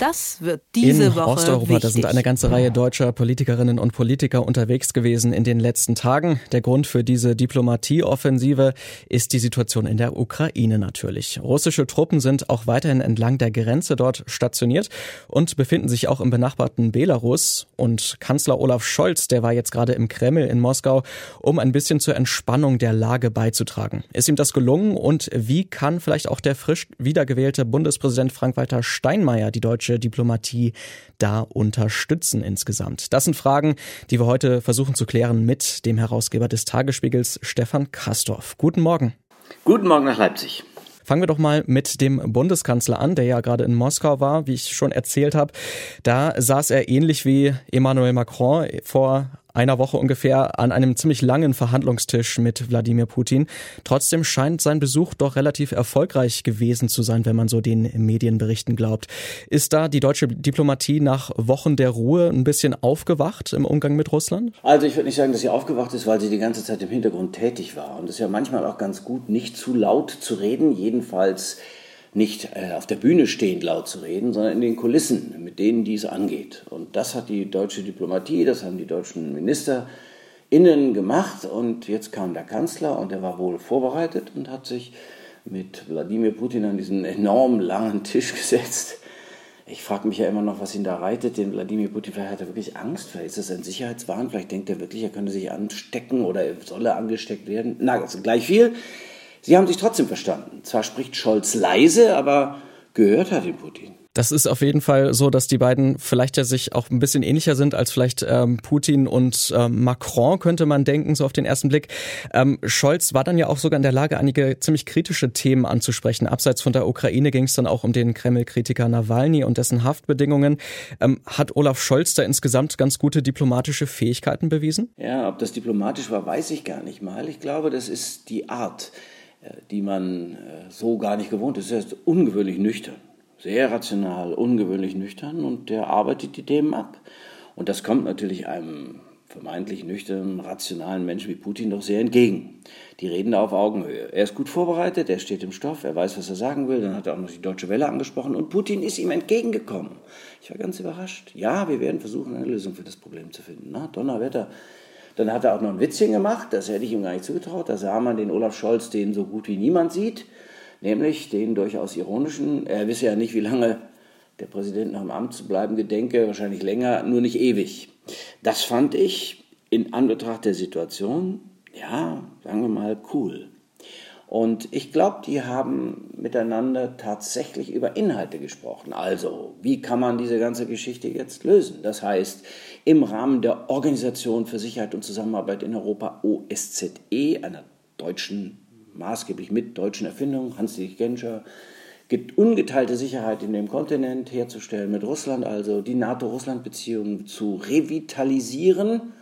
Das wird diese in Woche Osteuropa, wichtig. da sind eine ganze Reihe deutscher Politikerinnen und Politiker unterwegs gewesen in den letzten Tagen. Der Grund für diese Diplomatieoffensive ist die Situation in der Ukraine natürlich. Russische Truppen sind auch weiterhin entlang der Grenze dort stationiert und befinden sich auch im benachbarten Belarus. Und Kanzler Olaf Scholz, der war jetzt gerade im Kreml in Moskau, um ein bisschen zur Entspannung der Lage beizutragen. Ist ihm das gelungen und wie kann vielleicht auch der frisch wiedergewählte Bundespräsident Frank-Walter Steinmeier die deutsche Diplomatie da unterstützen insgesamt? Das sind Fragen, die wir heute versuchen zu klären mit dem Herausgeber des Tagesspiegels, Stefan Kastorf. Guten Morgen. Guten Morgen nach Leipzig. Fangen wir doch mal mit dem Bundeskanzler an, der ja gerade in Moskau war, wie ich schon erzählt habe. Da saß er ähnlich wie Emmanuel Macron vor einer Woche ungefähr an einem ziemlich langen Verhandlungstisch mit Wladimir Putin. Trotzdem scheint sein Besuch doch relativ erfolgreich gewesen zu sein, wenn man so den Medienberichten glaubt. Ist da die deutsche Diplomatie nach Wochen der Ruhe ein bisschen aufgewacht im Umgang mit Russland? Also ich würde nicht sagen, dass sie aufgewacht ist, weil sie die ganze Zeit im Hintergrund tätig war. Und es ist ja manchmal auch ganz gut, nicht zu laut zu reden, jedenfalls nicht äh, auf der Bühne stehend laut zu reden, sondern in den Kulissen, mit denen dies angeht. Und das hat die deutsche Diplomatie, das haben die deutschen MinisterInnen gemacht. Und jetzt kam der Kanzler und er war wohl vorbereitet und hat sich mit Wladimir Putin an diesen enorm langen Tisch gesetzt. Ich frage mich ja immer noch, was ihn da reitet, den Wladimir Putin. Vielleicht hat er wirklich Angst, vielleicht ist das ein Sicherheitswahn, vielleicht denkt er wirklich, er könnte sich anstecken oder er angesteckt werden. Na, also gleich viel. Sie haben sich trotzdem verstanden. Zwar spricht Scholz leise, aber gehört hat ihn Putin. Das ist auf jeden Fall so, dass die beiden vielleicht ja sich auch ein bisschen ähnlicher sind als vielleicht ähm, Putin und ähm, Macron, könnte man denken, so auf den ersten Blick. Ähm, Scholz war dann ja auch sogar in der Lage, einige ziemlich kritische Themen anzusprechen. Abseits von der Ukraine ging es dann auch um den Kreml-Kritiker Nawalny und dessen Haftbedingungen. Ähm, hat Olaf Scholz da insgesamt ganz gute diplomatische Fähigkeiten bewiesen? Ja, ob das diplomatisch war, weiß ich gar nicht mal. Ich glaube, das ist die Art die man so gar nicht gewohnt ist. Er ist ungewöhnlich nüchtern, sehr rational, ungewöhnlich nüchtern und der arbeitet die Themen ab. Und das kommt natürlich einem vermeintlich nüchternen, rationalen Menschen wie Putin doch sehr entgegen. Die reden da auf Augenhöhe. Er ist gut vorbereitet, er steht im Stoff, er weiß, was er sagen will. Dann hat er auch noch die Deutsche Welle angesprochen und Putin ist ihm entgegengekommen. Ich war ganz überrascht. Ja, wir werden versuchen, eine Lösung für das Problem zu finden. Na, Donnerwetter. Dann hat er auch noch ein Witzchen gemacht, das hätte ich ihm gar nicht zugetraut. Da sah man den Olaf Scholz, den so gut wie niemand sieht, nämlich den durchaus ironischen. Er wisse ja nicht, wie lange der Präsident noch im Amt zu bleiben gedenke, wahrscheinlich länger, nur nicht ewig. Das fand ich in Anbetracht der Situation, ja, sagen wir mal, cool. Und ich glaube, die haben miteinander tatsächlich über Inhalte gesprochen. Also, wie kann man diese ganze Geschichte jetzt lösen? Das heißt, im Rahmen der Organisation für Sicherheit und Zusammenarbeit in Europa, OSZE, einer deutschen, maßgeblich mit deutschen Erfindung, Hans-Dietrich Genscher, gibt ungeteilte Sicherheit in dem Kontinent herzustellen, mit Russland also die NATO-Russland-Beziehungen zu revitalisieren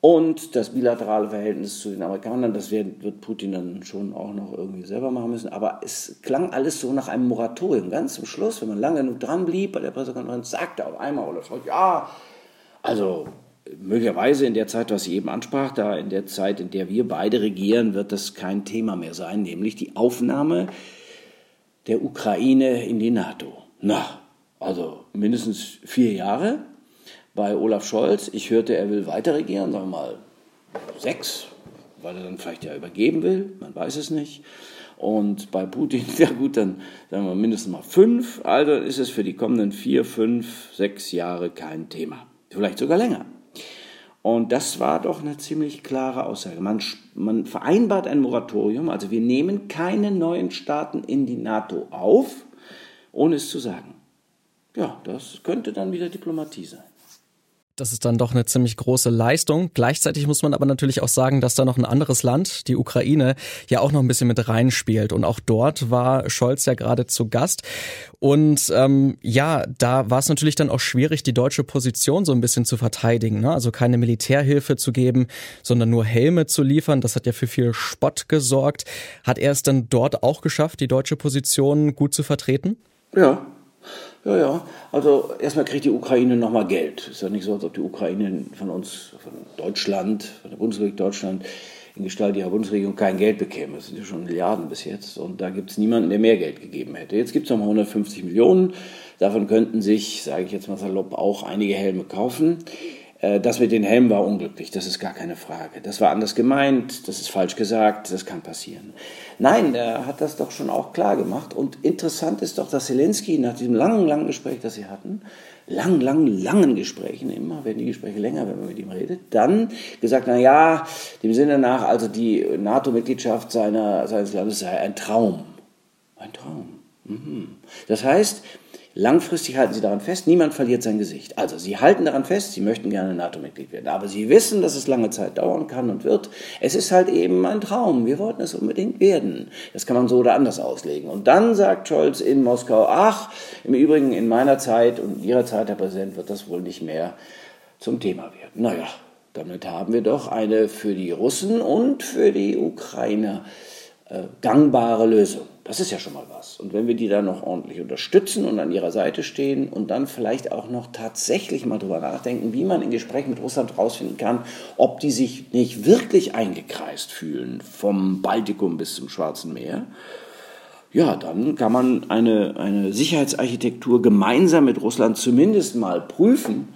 und das bilaterale Verhältnis zu den Amerikanern, das wird, Putin dann schon auch noch irgendwie selber machen müssen. Aber es klang alles so nach einem Moratorium. Ganz zum Schluss, wenn man lange genug dran blieb bei der Pressekonferenz, sagte auf einmal Olaf Scholz, ja, also möglicherweise in der Zeit, was ich eben ansprach, da in der Zeit, in der wir beide regieren, wird das kein Thema mehr sein, nämlich die Aufnahme der Ukraine in die NATO. Na, also mindestens vier Jahre bei Olaf Scholz. Ich hörte, er will weiter regieren, sagen wir mal sechs, weil er dann vielleicht ja übergeben will, man weiß es nicht. Und bei Putin, ja gut, dann sagen wir mindestens mal fünf. Also ist es für die kommenden vier, fünf, sechs Jahre kein Thema. Vielleicht sogar länger. Und das war doch eine ziemlich klare Aussage. Man, man vereinbart ein Moratorium, also wir nehmen keine neuen Staaten in die NATO auf, ohne es zu sagen. Ja, das könnte dann wieder Diplomatie sein. Das ist dann doch eine ziemlich große Leistung. Gleichzeitig muss man aber natürlich auch sagen, dass da noch ein anderes Land, die Ukraine, ja auch noch ein bisschen mit reinspielt. Und auch dort war Scholz ja gerade zu Gast. Und ähm, ja, da war es natürlich dann auch schwierig, die deutsche Position so ein bisschen zu verteidigen. Ne? Also keine Militärhilfe zu geben, sondern nur Helme zu liefern. Das hat ja für viel Spott gesorgt. Hat er es dann dort auch geschafft, die deutsche Position gut zu vertreten? Ja, ja, ja. Also erstmal kriegt die Ukraine nochmal Geld. Ist ja nicht so, als ob die Ukraine von uns, von Deutschland, von der Bundesrepublik Deutschland, in Gestalt ihrer Bundesregierung kein Geld bekäme. Das sind ja schon Milliarden bis jetzt. Und da gibt es niemanden, der mehr Geld gegeben hätte. Jetzt gibt es nochmal 150 Millionen. Davon könnten sich, sage ich jetzt mal salopp, auch einige Helme kaufen. Äh, das mit den Helmen war unglücklich, das ist gar keine Frage. Das war anders gemeint, das ist falsch gesagt, das kann passieren. Nein, er hat das doch schon auch klar gemacht. Und interessant ist doch, dass Zelensky nach diesem langen, langen Gespräch, das sie hatten, langen, langen, langen Gesprächen, immer werden die Gespräche länger, wenn man mit ihm redet, dann gesagt, na ja, dem Sinne nach, also die NATO-Mitgliedschaft seines Landes sei ein Traum. Ein Traum. Mhm. Das heißt, Langfristig halten sie daran fest, niemand verliert sein Gesicht. Also sie halten daran fest, sie möchten gerne NATO-Mitglied werden, aber sie wissen, dass es lange Zeit dauern kann und wird. Es ist halt eben ein Traum, wir wollten es unbedingt werden. Das kann man so oder anders auslegen. Und dann sagt Scholz in Moskau, ach, im Übrigen in meiner Zeit und Ihrer Zeit, Herr Präsident, wird das wohl nicht mehr zum Thema werden. Naja, damit haben wir doch eine für die Russen und für die Ukrainer äh, gangbare Lösung. Das ist ja schon mal was. Und wenn wir die dann noch ordentlich unterstützen und an ihrer Seite stehen und dann vielleicht auch noch tatsächlich mal drüber nachdenken, wie man in Gesprächen mit Russland herausfinden kann, ob die sich nicht wirklich eingekreist fühlen vom Baltikum bis zum Schwarzen Meer, ja, dann kann man eine, eine Sicherheitsarchitektur gemeinsam mit Russland zumindest mal prüfen.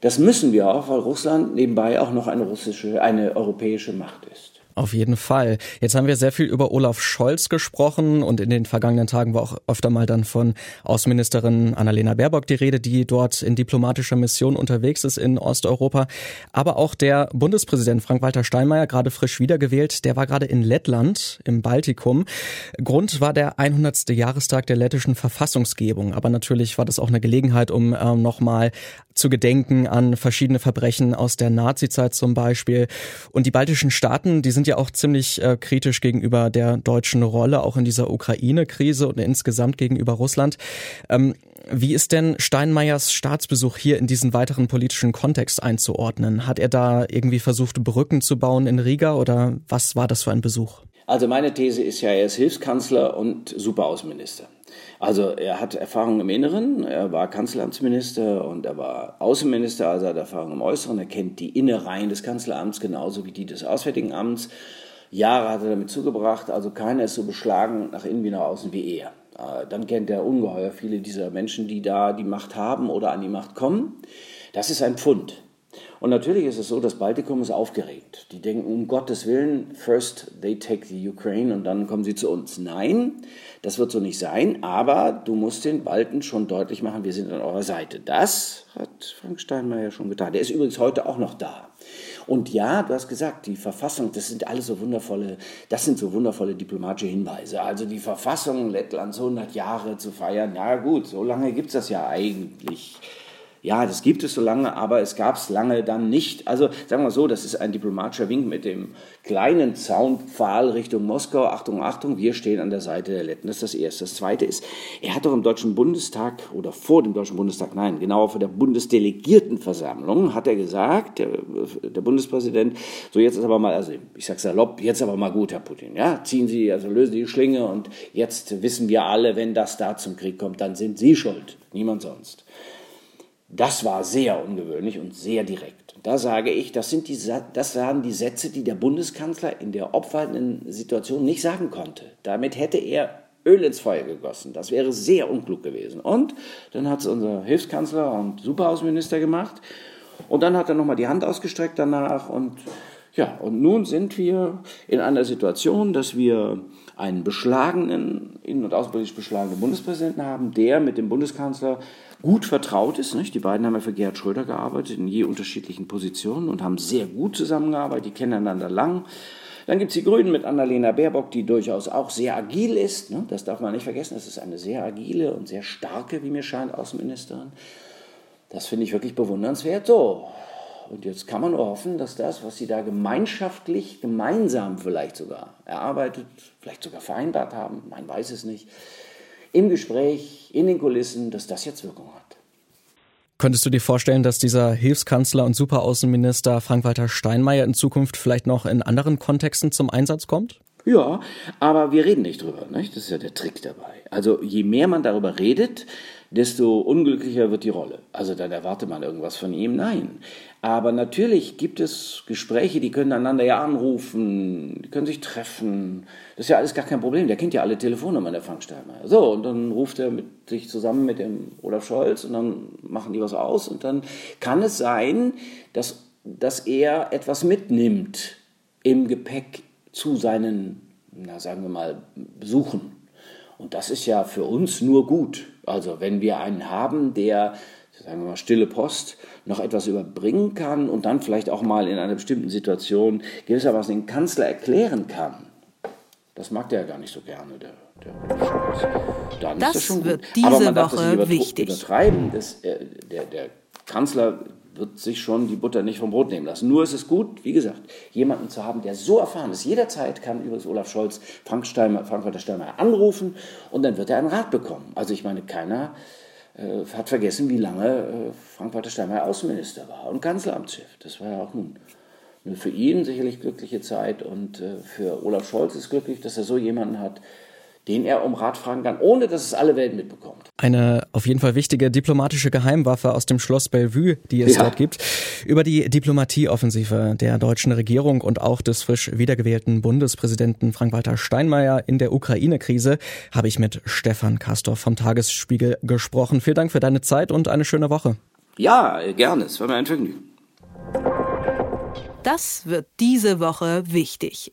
Das müssen wir auch, weil Russland nebenbei auch noch eine russische, eine europäische Macht ist. Auf jeden Fall. Jetzt haben wir sehr viel über Olaf Scholz gesprochen und in den vergangenen Tagen war auch öfter mal dann von Außenministerin Annalena Baerbock die Rede, die dort in diplomatischer Mission unterwegs ist in Osteuropa. Aber auch der Bundespräsident Frank-Walter Steinmeier, gerade frisch wiedergewählt, der war gerade in Lettland im Baltikum. Grund war der 100. Jahrestag der lettischen Verfassungsgebung. Aber natürlich war das auch eine Gelegenheit, um äh, nochmal zu gedenken an verschiedene Verbrechen aus der Nazizeit zum Beispiel. Und die baltischen Staaten, die sind ja auch ziemlich äh, kritisch gegenüber der deutschen Rolle, auch in dieser Ukraine-Krise und insgesamt gegenüber Russland. Ähm, wie ist denn Steinmeiers Staatsbesuch hier in diesen weiteren politischen Kontext einzuordnen? Hat er da irgendwie versucht, Brücken zu bauen in Riga oder was war das für ein Besuch? Also meine These ist ja, er ist Hilfskanzler und Superaußenminister. Also er hat Erfahrung im Inneren, er war Kanzleramtsminister und er war Außenminister, also er hat Erfahrung im Äußeren, er kennt die Innereien des Kanzleramts genauso wie die des Auswärtigen Amts. Jahre hat er damit zugebracht, also keiner ist so beschlagen nach innen wie nach außen wie er. Äh, dann kennt er ungeheuer viele dieser Menschen, die da die Macht haben oder an die Macht kommen. Das ist ein Pfund. Und natürlich ist es so, das Baltikum ist aufgeregt. Die denken, um Gottes Willen, first they take the Ukraine und dann kommen sie zu uns. Nein, das wird so nicht sein, aber du musst den Balten schon deutlich machen, wir sind an eurer Seite. Das hat Frank Steinmeier schon getan. Der ist übrigens heute auch noch da. Und ja, du hast gesagt, die Verfassung, das sind alles so wundervolle, das sind so wundervolle diplomatische Hinweise. Also die Verfassung Lettlands 100 Jahre zu feiern, ja gut, so lange gibt es das ja eigentlich ja, das gibt es so lange, aber es gab es lange dann nicht. Also sagen wir so, das ist ein diplomatischer Wink mit dem kleinen Zaunpfahl Richtung Moskau. Achtung, Achtung, wir stehen an der Seite der Letten. Das ist das Erste. Das Zweite ist, er hat doch im Deutschen Bundestag oder vor dem Deutschen Bundestag, nein, genauer vor der Bundesdelegiertenversammlung, hat er gesagt, der, der Bundespräsident, so jetzt ist aber mal, also ich sag's salopp, jetzt aber mal gut, Herr Putin, ja, ziehen Sie, also lösen Sie die Schlinge und jetzt wissen wir alle, wenn das da zum Krieg kommt, dann sind Sie schuld, niemand sonst. Das war sehr ungewöhnlich und sehr direkt. Da sage ich, das, sind die, das waren die Sätze, die der Bundeskanzler in der obwaltenden Situation nicht sagen konnte. Damit hätte er Öl ins Feuer gegossen. Das wäre sehr unklug gewesen. Und dann hat es unser Hilfskanzler und Superhausminister gemacht. Und dann hat er nochmal die Hand ausgestreckt danach. Und ja, und nun sind wir in einer Situation, dass wir einen beschlagenen, innen- und außenpolitisch beschlagenen Bundespräsidenten haben, der mit dem Bundeskanzler gut vertraut ist. Nicht? Die beiden haben ja für Gerhard Schröder gearbeitet, in je unterschiedlichen Positionen und haben sehr gut zusammengearbeitet, die kennen einander lang. Dann gibt es die Grünen mit Annalena Baerbock, die durchaus auch sehr agil ist. Ne? Das darf man nicht vergessen. Das ist eine sehr agile und sehr starke, wie mir scheint, Außenministerin. Das finde ich wirklich bewundernswert. So, und jetzt kann man nur hoffen, dass das, was sie da gemeinschaftlich, gemeinsam vielleicht sogar erarbeitet, vielleicht sogar vereinbart haben, man weiß es nicht, im Gespräch, in den Kulissen, dass das jetzt Wirkung hat. Könntest du dir vorstellen, dass dieser Hilfskanzler und Superaußenminister Frank-Walter Steinmeier in Zukunft vielleicht noch in anderen Kontexten zum Einsatz kommt? Ja, aber wir reden nicht drüber. Nicht? Das ist ja der Trick dabei. Also je mehr man darüber redet, desto unglücklicher wird die Rolle. Also dann erwartet man irgendwas von ihm. Nein. Aber natürlich gibt es Gespräche, die können einander ja anrufen, die können sich treffen. Das ist ja alles gar kein Problem. Der kennt ja alle Telefonnummern, der Frank Steinmeier. So, und dann ruft er mit, sich zusammen mit dem Olaf Scholz und dann machen die was aus. Und dann kann es sein, dass, dass er etwas mitnimmt im Gepäck zu seinen, na sagen wir mal, Besuchen. Und das ist ja für uns nur gut. Also wenn wir einen haben, der, sagen wir mal, stille Post, noch etwas überbringen kann und dann vielleicht auch mal in einer bestimmten Situation gewissermaßen den Kanzler erklären kann. Das mag der ja gar nicht so gerne, der, der das ist das schon wird diese Aber man darf Woche das nicht wichtig. übertreiben. Das, äh, der, der Kanzler wird sich schon die Butter nicht vom Brot nehmen lassen. Nur ist es gut, wie gesagt, jemanden zu haben, der so erfahren ist. Jederzeit kann übrigens Olaf Scholz Frank Steinmeier, Frank-Walter Steinmeier anrufen und dann wird er einen Rat bekommen. Also ich meine, keiner äh, hat vergessen, wie lange äh, Frank-Walter Steinmeier Außenminister war und Kanzleramtschef. Das war ja auch nun für ihn sicherlich glückliche Zeit und äh, für Olaf Scholz ist glücklich, dass er so jemanden hat, den er um Rat fragen kann, ohne dass es alle Welt mitbekommt. Eine auf jeden Fall wichtige diplomatische Geheimwaffe aus dem Schloss Bellevue, die es ja. dort gibt. Über die Diplomatieoffensive der deutschen Regierung und auch des frisch wiedergewählten Bundespräsidenten Frank-Walter Steinmeier in der Ukraine-Krise habe ich mit Stefan Kastorf vom Tagesspiegel gesprochen. Vielen Dank für deine Zeit und eine schöne Woche. Ja, gerne. Es war mir ein Vergnügen. Das wird diese Woche wichtig.